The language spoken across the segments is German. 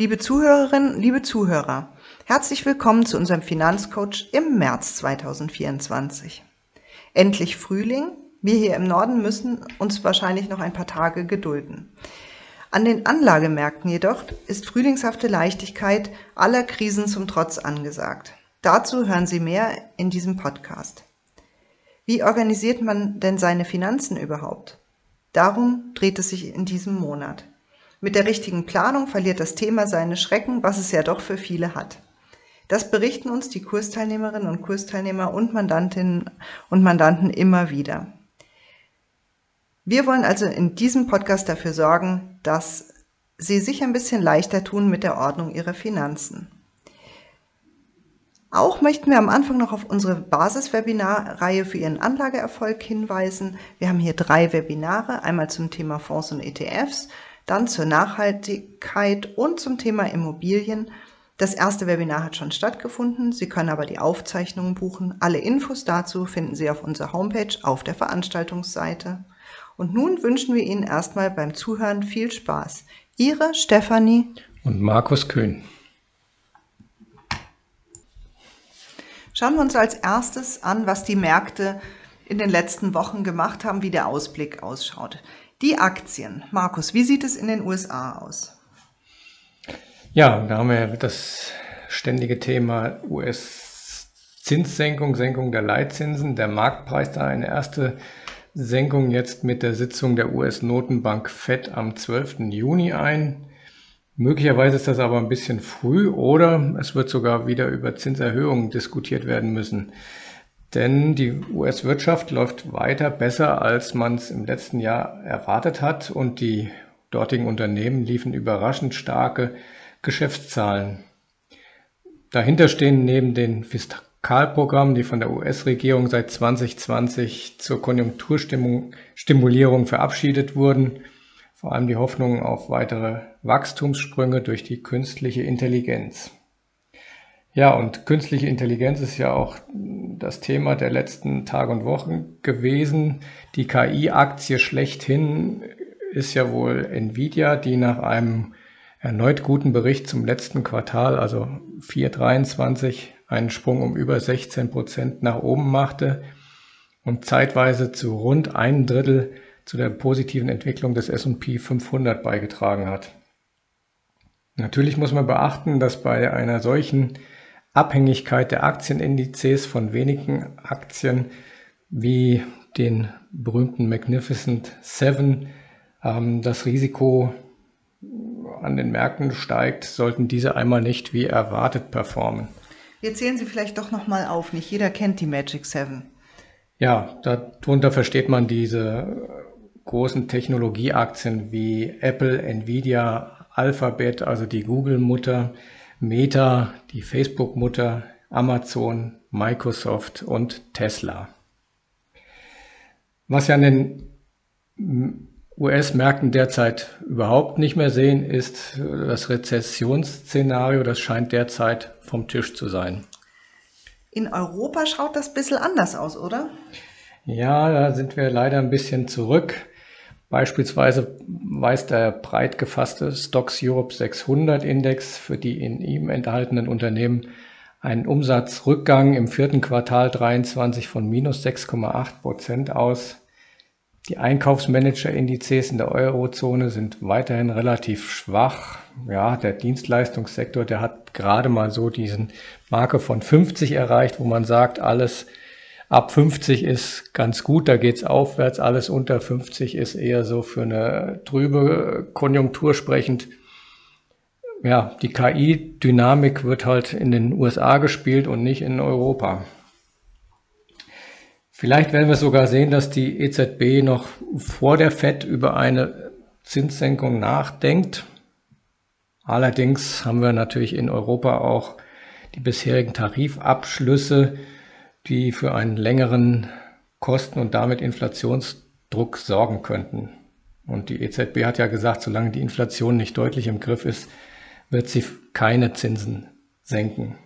Liebe Zuhörerinnen, liebe Zuhörer, herzlich willkommen zu unserem Finanzcoach im März 2024. Endlich Frühling. Wir hier im Norden müssen uns wahrscheinlich noch ein paar Tage gedulden. An den Anlagemärkten jedoch ist frühlingshafte Leichtigkeit aller Krisen zum Trotz angesagt. Dazu hören Sie mehr in diesem Podcast. Wie organisiert man denn seine Finanzen überhaupt? Darum dreht es sich in diesem Monat. Mit der richtigen Planung verliert das Thema seine Schrecken, was es ja doch für viele hat. Das berichten uns die Kursteilnehmerinnen und Kursteilnehmer und Mandantinnen und Mandanten immer wieder. Wir wollen also in diesem Podcast dafür sorgen, dass Sie sich ein bisschen leichter tun mit der Ordnung Ihrer Finanzen. Auch möchten wir am Anfang noch auf unsere Basiswebinarreihe für Ihren Anlageerfolg hinweisen. Wir haben hier drei Webinare, einmal zum Thema Fonds und ETFs, dann zur Nachhaltigkeit und zum Thema Immobilien. Das erste Webinar hat schon stattgefunden. Sie können aber die Aufzeichnungen buchen. Alle Infos dazu finden Sie auf unserer Homepage auf der Veranstaltungsseite. Und nun wünschen wir Ihnen erstmal beim Zuhören viel Spaß. Ihre Stefanie und Markus Köhn. Schauen wir uns als erstes an, was die Märkte in den letzten Wochen gemacht haben, wie der Ausblick ausschaut. Die Aktien. Markus, wie sieht es in den USA aus? Ja, da haben wir das ständige Thema US-Zinssenkung, Senkung der Leitzinsen. Der Marktpreis da eine erste Senkung jetzt mit der Sitzung der US-Notenbank FED am 12. Juni ein. Möglicherweise ist das aber ein bisschen früh oder es wird sogar wieder über Zinserhöhungen diskutiert werden müssen. Denn die US-Wirtschaft läuft weiter besser, als man es im letzten Jahr erwartet hat und die dortigen Unternehmen liefen überraschend starke Geschäftszahlen. Dahinter stehen neben den Fiskalprogrammen, die von der US-Regierung seit 2020 zur Konjunkturstimulierung verabschiedet wurden, vor allem die Hoffnung auf weitere Wachstumssprünge durch die künstliche Intelligenz. Ja, und künstliche Intelligenz ist ja auch das Thema der letzten Tage und Wochen gewesen. Die KI-Aktie schlechthin ist ja wohl Nvidia, die nach einem erneut guten Bericht zum letzten Quartal, also 423, einen Sprung um über 16 Prozent nach oben machte und zeitweise zu rund einem Drittel zu der positiven Entwicklung des S&P 500 beigetragen hat. Natürlich muss man beachten, dass bei einer solchen Abhängigkeit der Aktienindizes von wenigen Aktien wie den berühmten Magnificent Seven ähm, das Risiko an den Märkten steigt, sollten diese einmal nicht wie erwartet performen. Jetzt zählen Sie vielleicht doch nochmal auf. Nicht jeder kennt die Magic Seven. Ja, darunter versteht man diese großen Technologieaktien wie Apple, Nvidia, Alphabet, also die Google-Mutter, Meta, die Facebook-Mutter, Amazon, Microsoft und Tesla. Was wir an den US-Märkten derzeit überhaupt nicht mehr sehen, ist das Rezessionsszenario. Das scheint derzeit vom Tisch zu sein. In Europa schaut das ein bisschen anders aus, oder? Ja, da sind wir leider ein bisschen zurück. Beispielsweise weist der breit gefasste Stocks Europe 600 Index für die in ihm enthaltenen Unternehmen einen Umsatzrückgang im vierten Quartal 23 von minus 6,8 Prozent aus. Die Einkaufsmanager-Indizes in der Eurozone sind weiterhin relativ schwach. Ja, der Dienstleistungssektor, der hat gerade mal so diesen Marke von 50 erreicht, wo man sagt, alles Ab 50 ist ganz gut, da geht's aufwärts. Alles unter 50 ist eher so für eine trübe Konjunktur sprechend. Ja, die KI-Dynamik wird halt in den USA gespielt und nicht in Europa. Vielleicht werden wir sogar sehen, dass die EZB noch vor der FED über eine Zinssenkung nachdenkt. Allerdings haben wir natürlich in Europa auch die bisherigen Tarifabschlüsse, die für einen längeren Kosten- und damit Inflationsdruck sorgen könnten. Und die EZB hat ja gesagt, solange die Inflation nicht deutlich im Griff ist, wird sie keine Zinsen senken.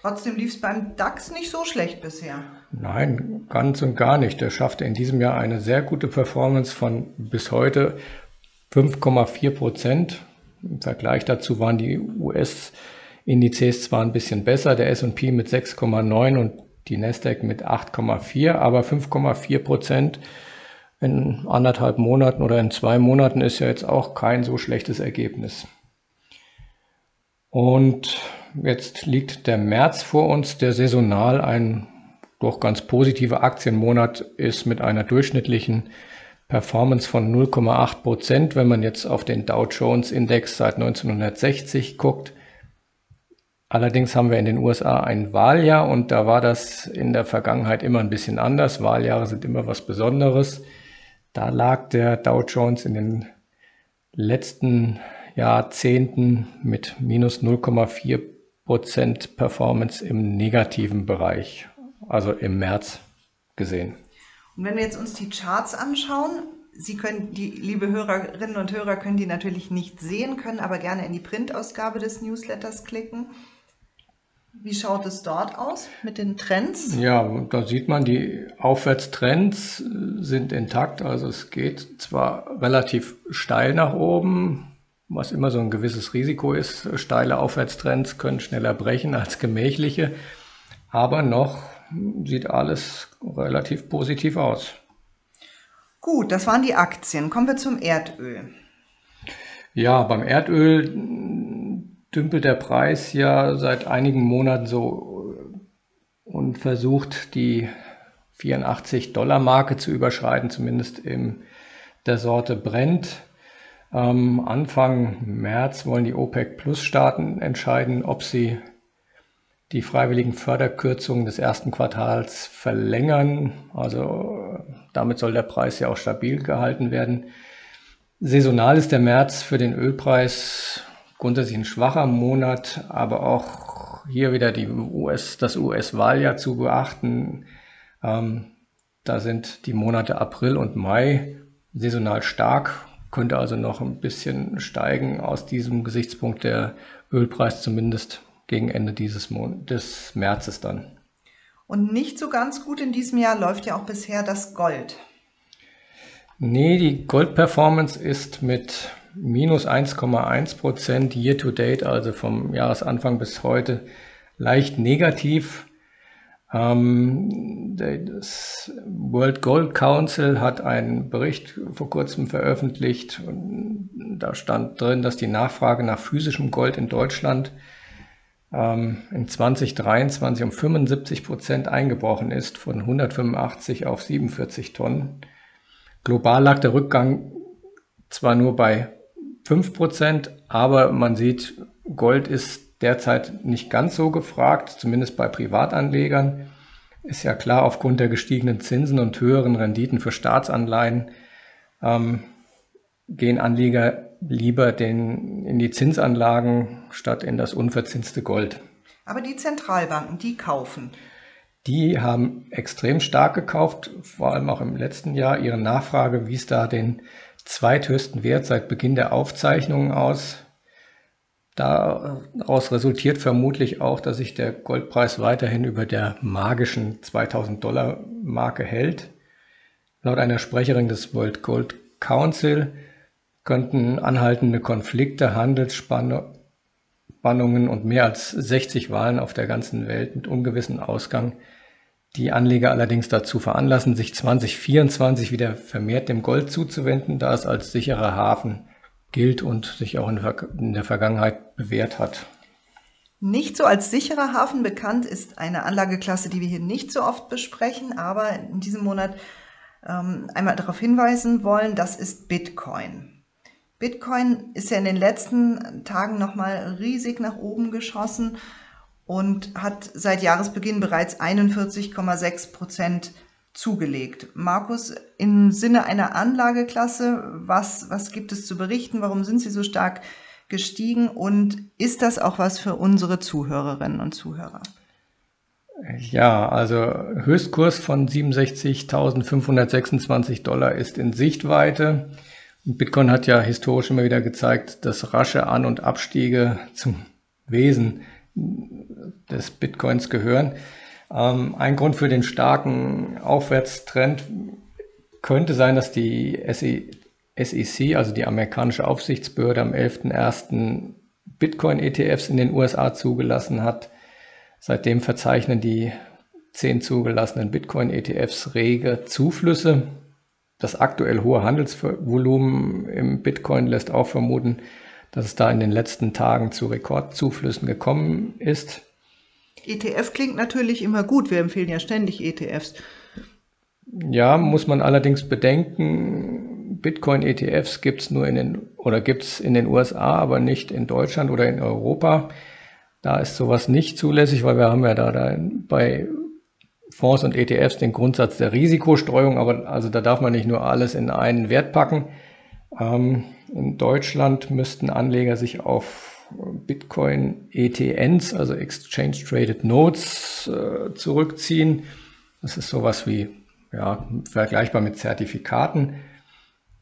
Trotzdem lief es beim DAX nicht so schlecht bisher. Nein, ganz und gar nicht. Der schaffte in diesem Jahr eine sehr gute Performance von bis heute 5,4 Prozent. Im Vergleich dazu waren die US-Indizes zwar ein bisschen besser, der S&P mit 6,9 und die Nasdaq mit 8,4, aber 5,4 Prozent in anderthalb Monaten oder in zwei Monaten ist ja jetzt auch kein so schlechtes Ergebnis. Und jetzt liegt der März vor uns, der saisonal ein doch ganz positiver Aktienmonat ist mit einer durchschnittlichen Performance von 0,8 Prozent. Wenn man jetzt auf den Dow Jones Index seit 1960 guckt, Allerdings haben wir in den USA ein Wahljahr und da war das in der Vergangenheit immer ein bisschen anders. Wahljahre sind immer was Besonderes. Da lag der Dow Jones in den letzten Jahrzehnten mit minus 0,4 Prozent Performance im negativen Bereich, also im März gesehen. Und wenn wir jetzt uns die Charts anschauen, Sie können, die liebe Hörerinnen und Hörer können die natürlich nicht sehen, können aber gerne in die Printausgabe des Newsletters klicken. Wie schaut es dort aus mit den Trends? Ja, da sieht man, die Aufwärtstrends sind intakt. Also es geht zwar relativ steil nach oben, was immer so ein gewisses Risiko ist. Steile Aufwärtstrends können schneller brechen als gemächliche, aber noch sieht alles relativ positiv aus. Gut, das waren die Aktien. Kommen wir zum Erdöl. Ja, beim Erdöl dümpelt der Preis ja seit einigen Monaten so und versucht die 84 Dollar Marke zu überschreiten, zumindest in der Sorte Brent. Ähm, Anfang März wollen die OPEC Plus Staaten entscheiden, ob sie die freiwilligen Förderkürzungen des ersten Quartals verlängern. Also damit soll der Preis ja auch stabil gehalten werden. Saisonal ist der März für den Ölpreis grundsätzlich ein schwacher Monat, aber auch hier wieder die US, das US-Wahljahr zu beachten. Ähm, da sind die Monate April und Mai saisonal stark, könnte also noch ein bisschen steigen aus diesem Gesichtspunkt der Ölpreis zumindest gegen Ende dieses Mon des Märzes dann. Und nicht so ganz gut in diesem Jahr läuft ja auch bisher das Gold. Nee, die Gold-Performance ist mit minus 1,1 Prozent year to date, also vom Jahresanfang bis heute, leicht negativ. Ähm, das World Gold Council hat einen Bericht vor kurzem veröffentlicht da stand drin, dass die Nachfrage nach physischem Gold in Deutschland ähm, in 2023 um 75 Prozent eingebrochen ist, von 185 auf 47 Tonnen. Global lag der Rückgang zwar nur bei 5%, aber man sieht, Gold ist derzeit nicht ganz so gefragt, zumindest bei Privatanlegern. Ist ja klar, aufgrund der gestiegenen Zinsen und höheren Renditen für Staatsanleihen ähm, gehen Anleger lieber den, in die Zinsanlagen statt in das unverzinste Gold. Aber die Zentralbanken, die kaufen. Die haben extrem stark gekauft, vor allem auch im letzten Jahr. Ihre Nachfrage wies da den zweithöchsten Wert seit Beginn der Aufzeichnungen aus. Daraus resultiert vermutlich auch, dass sich der Goldpreis weiterhin über der magischen 2000 Dollar Marke hält. Laut einer Sprecherin des World Gold Council könnten anhaltende Konflikte, Handelsspannungen und mehr als 60 Wahlen auf der ganzen Welt mit ungewissem Ausgang die Anleger allerdings dazu veranlassen, sich 2024 wieder vermehrt dem Gold zuzuwenden, da es als sicherer Hafen gilt und sich auch in der Vergangenheit bewährt hat. Nicht so als sicherer Hafen bekannt ist eine Anlageklasse, die wir hier nicht so oft besprechen, aber in diesem Monat ähm, einmal darauf hinweisen wollen, das ist Bitcoin. Bitcoin ist ja in den letzten Tagen nochmal riesig nach oben geschossen und hat seit Jahresbeginn bereits 41,6 Prozent zugelegt. Markus, im Sinne einer Anlageklasse, was, was gibt es zu berichten? Warum sind sie so stark gestiegen? Und ist das auch was für unsere Zuhörerinnen und Zuhörer? Ja, also Höchstkurs von 67.526 Dollar ist in Sichtweite. Bitcoin hat ja historisch immer wieder gezeigt, dass rasche An- und Abstiege zum Wesen des Bitcoins gehören. Ähm, ein Grund für den starken Aufwärtstrend könnte sein, dass die SEC, also die amerikanische Aufsichtsbehörde, am 11.01. Bitcoin-ETFs in den USA zugelassen hat. Seitdem verzeichnen die zehn zugelassenen Bitcoin-ETFs rege Zuflüsse. Das aktuell hohe Handelsvolumen im Bitcoin lässt auch vermuten, dass es da in den letzten Tagen zu Rekordzuflüssen gekommen ist. ETF klingt natürlich immer gut. Wir empfehlen ja ständig ETFs. Ja, muss man allerdings bedenken, Bitcoin-ETFs gibt es nur in den oder gibt es in den USA, aber nicht in Deutschland oder in Europa. Da ist sowas nicht zulässig, weil wir haben ja da, da bei Fonds und ETFs den Grundsatz der Risikostreuung, aber also da darf man nicht nur alles in einen Wert packen. Ähm, in Deutschland müssten Anleger sich auf Bitcoin ETNs, also Exchange Traded Notes, äh, zurückziehen. Das ist sowas wie ja, vergleichbar mit Zertifikaten.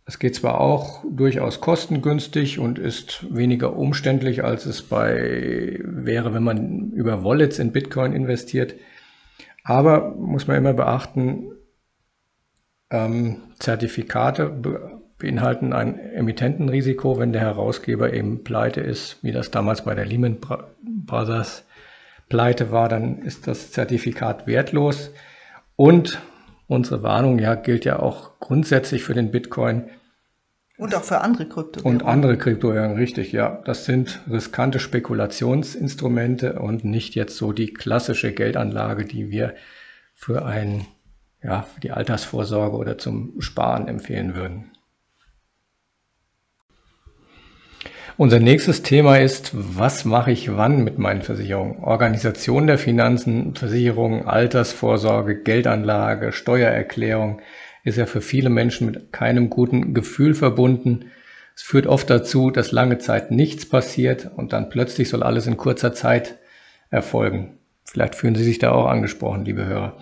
Es geht zwar auch durchaus kostengünstig und ist weniger umständlich, als es bei wäre, wenn man über Wallets in Bitcoin investiert. Aber muss man immer beachten, ähm, Zertifikate beinhalten ein Emittentenrisiko, wenn der Herausgeber eben pleite ist, wie das damals bei der Lehman Brothers pleite war, dann ist das Zertifikat wertlos. Und unsere Warnung ja gilt ja auch grundsätzlich für den Bitcoin. Und auch für andere Kryptowährungen. Und andere Kryptowährungen, richtig, ja. Das sind riskante Spekulationsinstrumente und nicht jetzt so die klassische Geldanlage, die wir für ein, ja, für die Altersvorsorge oder zum Sparen empfehlen würden. Unser nächstes Thema ist, was mache ich wann mit meinen Versicherungen? Organisation der Finanzen, Versicherungen, Altersvorsorge, Geldanlage, Steuererklärung ist ja für viele Menschen mit keinem guten Gefühl verbunden. Es führt oft dazu, dass lange Zeit nichts passiert und dann plötzlich soll alles in kurzer Zeit erfolgen. Vielleicht fühlen Sie sich da auch angesprochen, liebe Hörer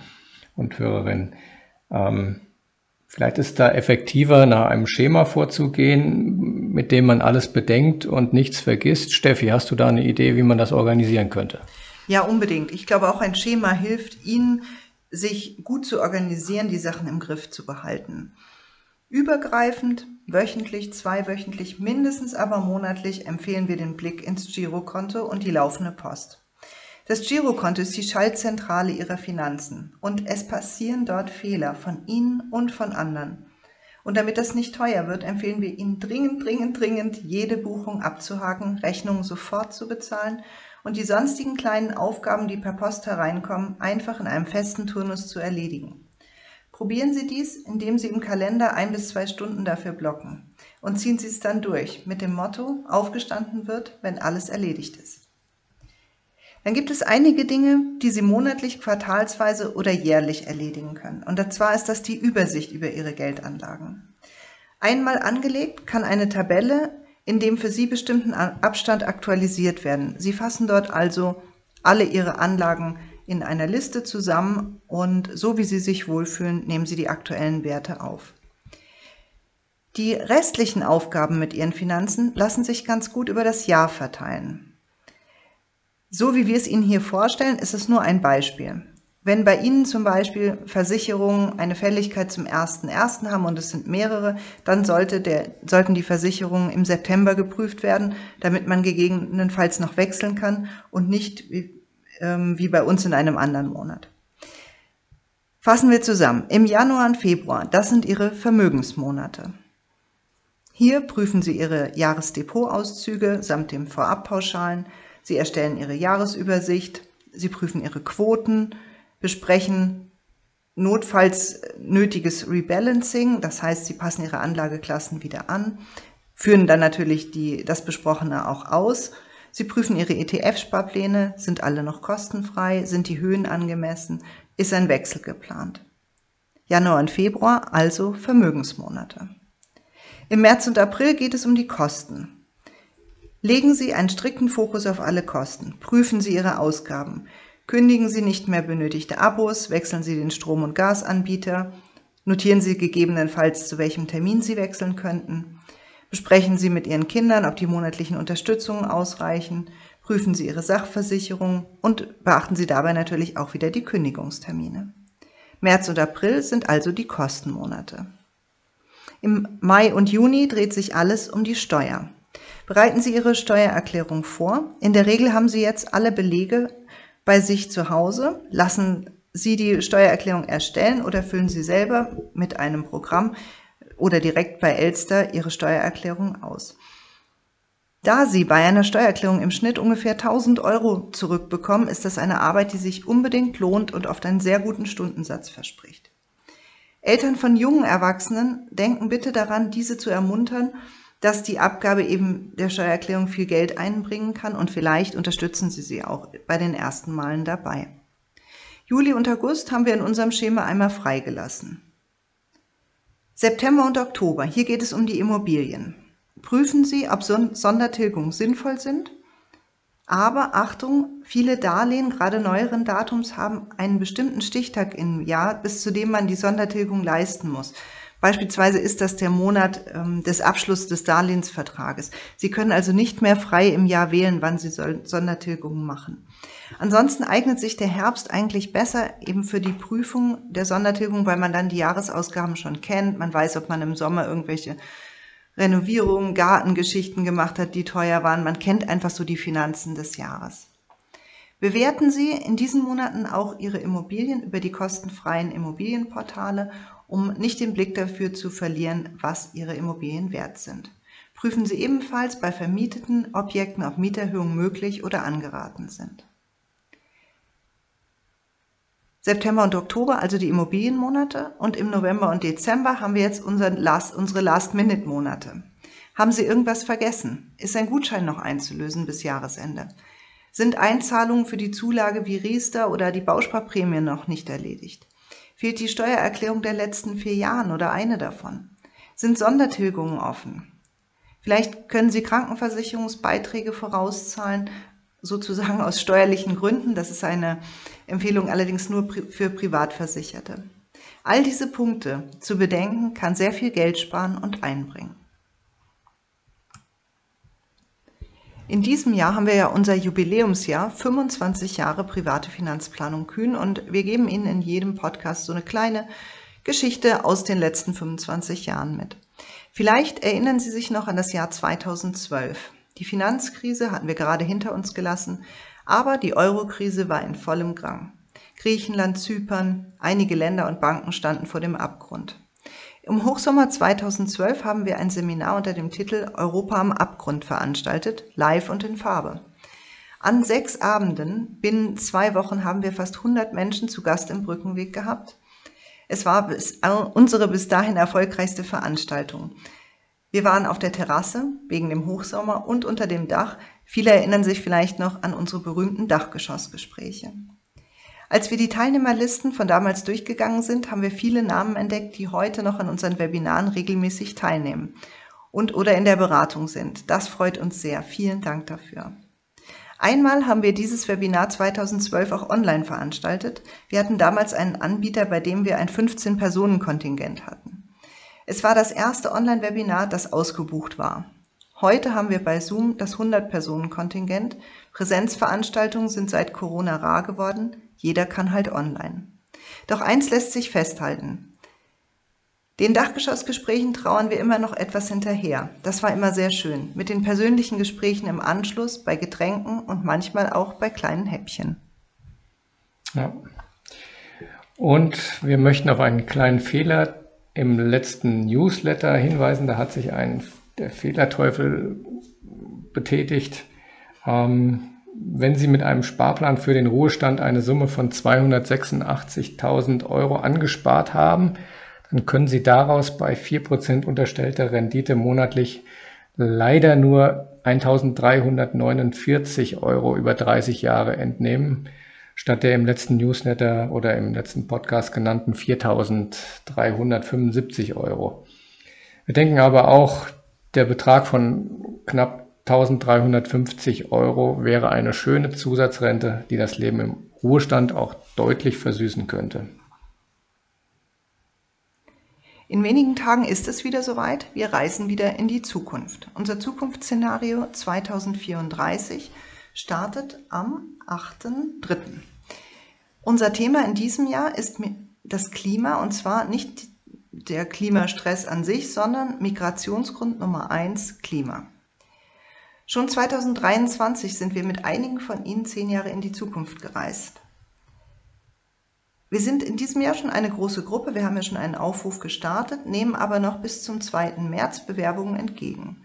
und Hörerinnen. Ähm, Vielleicht ist da effektiver, nach einem Schema vorzugehen, mit dem man alles bedenkt und nichts vergisst. Steffi, hast du da eine Idee, wie man das organisieren könnte? Ja, unbedingt. Ich glaube, auch ein Schema hilft Ihnen, sich gut zu organisieren, die Sachen im Griff zu behalten. Übergreifend, wöchentlich, zweiwöchentlich, mindestens aber monatlich empfehlen wir den Blick ins Girokonto und die laufende Post. Das Girokonto ist die Schaltzentrale Ihrer Finanzen und es passieren dort Fehler von Ihnen und von anderen. Und damit das nicht teuer wird, empfehlen wir Ihnen dringend, dringend, dringend, jede Buchung abzuhaken, Rechnungen sofort zu bezahlen und die sonstigen kleinen Aufgaben, die per Post hereinkommen, einfach in einem festen Turnus zu erledigen. Probieren Sie dies, indem Sie im Kalender ein bis zwei Stunden dafür blocken und ziehen Sie es dann durch mit dem Motto, aufgestanden wird, wenn alles erledigt ist. Dann gibt es einige Dinge, die Sie monatlich, quartalsweise oder jährlich erledigen können. Und zwar ist das die Übersicht über Ihre Geldanlagen. Einmal angelegt kann eine Tabelle in dem für Sie bestimmten Abstand aktualisiert werden. Sie fassen dort also alle Ihre Anlagen in einer Liste zusammen und so wie Sie sich wohlfühlen, nehmen Sie die aktuellen Werte auf. Die restlichen Aufgaben mit Ihren Finanzen lassen sich ganz gut über das Jahr verteilen. So wie wir es Ihnen hier vorstellen, ist es nur ein Beispiel. Wenn bei Ihnen zum Beispiel Versicherungen eine Fälligkeit zum 1.1. haben und es sind mehrere, dann sollte der, sollten die Versicherungen im September geprüft werden, damit man gegebenenfalls noch wechseln kann und nicht wie, ähm, wie bei uns in einem anderen Monat. Fassen wir zusammen. Im Januar und Februar, das sind Ihre Vermögensmonate. Hier prüfen Sie Ihre Jahresdepotauszüge samt dem Vorabpauschalen, Sie erstellen Ihre Jahresübersicht, Sie prüfen Ihre Quoten, besprechen notfalls nötiges Rebalancing, das heißt, Sie passen Ihre Anlageklassen wieder an, führen dann natürlich die, das Besprochene auch aus. Sie prüfen Ihre ETF-Sparpläne, sind alle noch kostenfrei, sind die Höhen angemessen, ist ein Wechsel geplant. Januar und Februar also Vermögensmonate. Im März und April geht es um die Kosten. Legen Sie einen strikten Fokus auf alle Kosten. Prüfen Sie Ihre Ausgaben. Kündigen Sie nicht mehr benötigte Abos, wechseln Sie den Strom- und Gasanbieter, notieren Sie gegebenenfalls, zu welchem Termin Sie wechseln könnten, besprechen Sie mit Ihren Kindern, ob die monatlichen Unterstützungen ausreichen, prüfen Sie Ihre Sachversicherung und beachten Sie dabei natürlich auch wieder die Kündigungstermine. März und April sind also die Kostenmonate. Im Mai und Juni dreht sich alles um die Steuer. Bereiten Sie Ihre Steuererklärung vor. In der Regel haben Sie jetzt alle Belege bei sich zu Hause. Lassen Sie die Steuererklärung erstellen oder füllen Sie selber mit einem Programm oder direkt bei Elster Ihre Steuererklärung aus. Da Sie bei einer Steuererklärung im Schnitt ungefähr 1000 Euro zurückbekommen, ist das eine Arbeit, die sich unbedingt lohnt und oft einen sehr guten Stundensatz verspricht. Eltern von jungen Erwachsenen denken bitte daran, diese zu ermuntern, dass die Abgabe eben der Steuererklärung viel Geld einbringen kann und vielleicht unterstützen Sie sie auch bei den ersten Malen dabei. Juli und August haben wir in unserem Schema einmal freigelassen. September und Oktober, hier geht es um die Immobilien. Prüfen Sie, ob Sondertilgungen sinnvoll sind aber Achtung, viele Darlehen, gerade neueren Datums, haben einen bestimmten Stichtag im Jahr, bis zu dem man die Sondertilgung leisten muss. Beispielsweise ist das der Monat ähm, des Abschlusses des Darlehensvertrages. Sie können also nicht mehr frei im Jahr wählen, wann Sie Sondertilgungen machen. Ansonsten eignet sich der Herbst eigentlich besser eben für die Prüfung der Sondertilgung, weil man dann die Jahresausgaben schon kennt. Man weiß, ob man im Sommer irgendwelche Renovierungen, Gartengeschichten gemacht hat, die teuer waren. Man kennt einfach so die Finanzen des Jahres. Bewerten Sie in diesen Monaten auch Ihre Immobilien über die kostenfreien Immobilienportale, um nicht den Blick dafür zu verlieren, was Ihre Immobilien wert sind. Prüfen Sie ebenfalls bei vermieteten Objekten, ob Mieterhöhungen möglich oder angeraten sind. September und Oktober, also die Immobilienmonate. Und im November und Dezember haben wir jetzt Last, unsere Last-Minute-Monate. Haben Sie irgendwas vergessen? Ist ein Gutschein noch einzulösen bis Jahresende? Sind Einzahlungen für die Zulage wie Riester oder die Bausparprämie noch nicht erledigt? Fehlt die Steuererklärung der letzten vier Jahren oder eine davon? Sind Sondertilgungen offen? Vielleicht können Sie Krankenversicherungsbeiträge vorauszahlen, sozusagen aus steuerlichen Gründen. Das ist eine Empfehlung allerdings nur für Privatversicherte. All diese Punkte zu bedenken kann sehr viel Geld sparen und einbringen. In diesem Jahr haben wir ja unser Jubiläumsjahr, 25 Jahre private Finanzplanung Kühn und wir geben Ihnen in jedem Podcast so eine kleine Geschichte aus den letzten 25 Jahren mit. Vielleicht erinnern Sie sich noch an das Jahr 2012. Die Finanzkrise hatten wir gerade hinter uns gelassen, aber die Eurokrise war in vollem Gang. Griechenland, Zypern, einige Länder und Banken standen vor dem Abgrund. Im Hochsommer 2012 haben wir ein Seminar unter dem Titel Europa am Abgrund veranstaltet, live und in Farbe. An sechs Abenden, binnen zwei Wochen, haben wir fast 100 Menschen zu Gast im Brückenweg gehabt. Es war bis, unsere bis dahin erfolgreichste Veranstaltung. Wir waren auf der Terrasse wegen dem Hochsommer und unter dem Dach. Viele erinnern sich vielleicht noch an unsere berühmten Dachgeschossgespräche. Als wir die Teilnehmerlisten von damals durchgegangen sind, haben wir viele Namen entdeckt, die heute noch an unseren Webinaren regelmäßig teilnehmen und oder in der Beratung sind. Das freut uns sehr. Vielen Dank dafür. Einmal haben wir dieses Webinar 2012 auch online veranstaltet. Wir hatten damals einen Anbieter, bei dem wir ein 15-Personen-Kontingent hatten. Es war das erste Online-Webinar, das ausgebucht war. Heute haben wir bei Zoom das 100-Personen-Kontingent. Präsenzveranstaltungen sind seit Corona rar geworden. Jeder kann halt online. Doch eins lässt sich festhalten. Den Dachgeschossgesprächen trauern wir immer noch etwas hinterher. Das war immer sehr schön. Mit den persönlichen Gesprächen im Anschluss, bei Getränken und manchmal auch bei kleinen Häppchen. Ja. Und wir möchten auf einen kleinen Fehler im letzten Newsletter hinweisen. Da hat sich ein der Fehlerteufel betätigt. Ähm, wenn Sie mit einem Sparplan für den Ruhestand eine Summe von 286.000 Euro angespart haben, dann können Sie daraus bei 4% unterstellter Rendite monatlich leider nur 1.349 Euro über 30 Jahre entnehmen statt der im letzten Newsletter oder im letzten Podcast genannten 4.375 Euro. Wir denken aber auch, der Betrag von knapp 1.350 Euro wäre eine schöne Zusatzrente, die das Leben im Ruhestand auch deutlich versüßen könnte. In wenigen Tagen ist es wieder soweit. Wir reisen wieder in die Zukunft. Unser Zukunftsszenario 2034 startet am 8.3. Unser Thema in diesem Jahr ist das Klima und zwar nicht der Klimastress an sich, sondern Migrationsgrund Nummer eins Klima. Schon 2023 sind wir mit einigen von Ihnen zehn Jahre in die Zukunft gereist. Wir sind in diesem Jahr schon eine große Gruppe, wir haben ja schon einen Aufruf gestartet, nehmen aber noch bis zum 2. März Bewerbungen entgegen.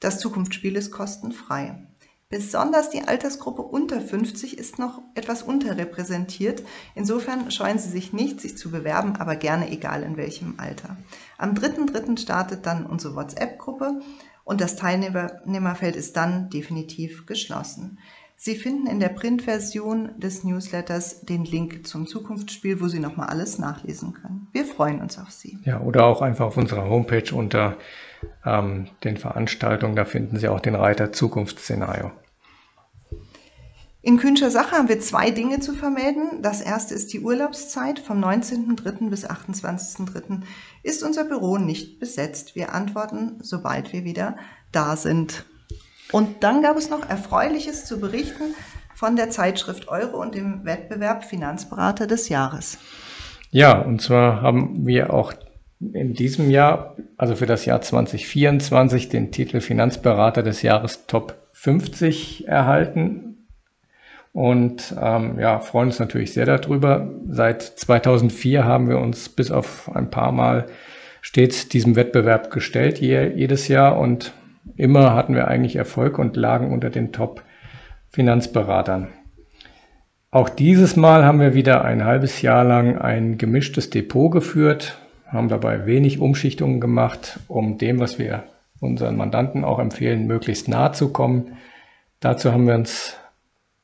Das Zukunftsspiel ist kostenfrei. Besonders die Altersgruppe unter 50 ist noch etwas unterrepräsentiert. Insofern scheuen Sie sich nicht, sich zu bewerben, aber gerne egal in welchem Alter. Am 3.3. startet dann unsere WhatsApp-Gruppe und das Teilnehmerfeld ist dann definitiv geschlossen. Sie finden in der Printversion des Newsletters den Link zum Zukunftsspiel, wo Sie nochmal alles nachlesen können. Wir freuen uns auf Sie. Ja, oder auch einfach auf unserer Homepage unter ähm, den Veranstaltungen. Da finden Sie auch den Reiter Zukunftsszenario. In Künscher Sache haben wir zwei Dinge zu vermelden. Das erste ist die Urlaubszeit. Vom 19.03. bis 28.03. ist unser Büro nicht besetzt. Wir antworten, sobald wir wieder da sind. Und dann gab es noch Erfreuliches zu berichten von der Zeitschrift Euro und dem Wettbewerb Finanzberater des Jahres. Ja, und zwar haben wir auch in diesem Jahr, also für das Jahr 2024, den Titel Finanzberater des Jahres Top 50 erhalten. Und ähm, ja, freuen uns natürlich sehr darüber. Seit 2004 haben wir uns bis auf ein paar Mal stets diesem Wettbewerb gestellt, jedes Jahr. Und Immer hatten wir eigentlich Erfolg und lagen unter den Top-Finanzberatern. Auch dieses Mal haben wir wieder ein halbes Jahr lang ein gemischtes Depot geführt, haben dabei wenig Umschichtungen gemacht, um dem, was wir unseren Mandanten auch empfehlen, möglichst nahe zu kommen. Dazu haben wir uns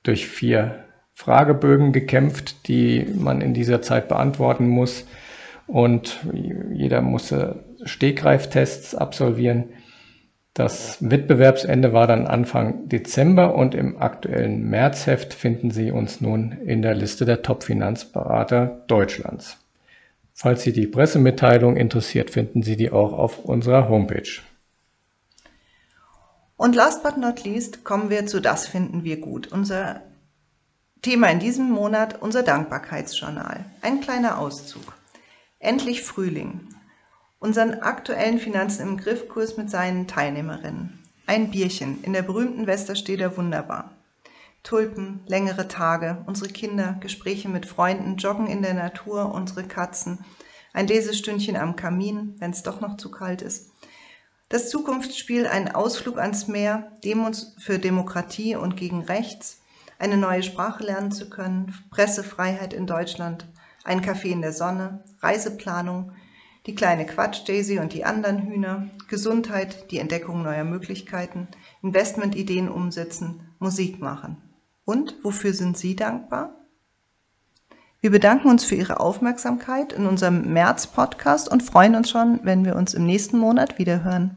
durch vier Fragebögen gekämpft, die man in dieser Zeit beantworten muss. Und jeder musste Stegreiftests absolvieren. Das Wettbewerbsende war dann Anfang Dezember und im aktuellen Märzheft finden Sie uns nun in der Liste der Top-Finanzberater Deutschlands. Falls Sie die Pressemitteilung interessiert, finden Sie die auch auf unserer Homepage. Und last but not least kommen wir zu Das finden wir gut. Unser Thema in diesem Monat, unser Dankbarkeitsjournal. Ein kleiner Auszug. Endlich Frühling unseren aktuellen Finanzen im Griffkurs mit seinen Teilnehmerinnen. Ein Bierchen in der berühmten Westersteder Wunderbar. Tulpen, längere Tage, unsere Kinder, Gespräche mit Freunden, Joggen in der Natur, unsere Katzen, ein Lesestündchen am Kamin, wenn es doch noch zu kalt ist. Das Zukunftsspiel, ein Ausflug ans Meer, Demos für Demokratie und gegen Rechts, eine neue Sprache lernen zu können, Pressefreiheit in Deutschland, ein Café in der Sonne, Reiseplanung, die kleine Quatsch-Daisy und die anderen Hühner, Gesundheit, die Entdeckung neuer Möglichkeiten, Investmentideen umsetzen, Musik machen. Und wofür sind Sie dankbar? Wir bedanken uns für Ihre Aufmerksamkeit in unserem März-Podcast und freuen uns schon, wenn wir uns im nächsten Monat wiederhören.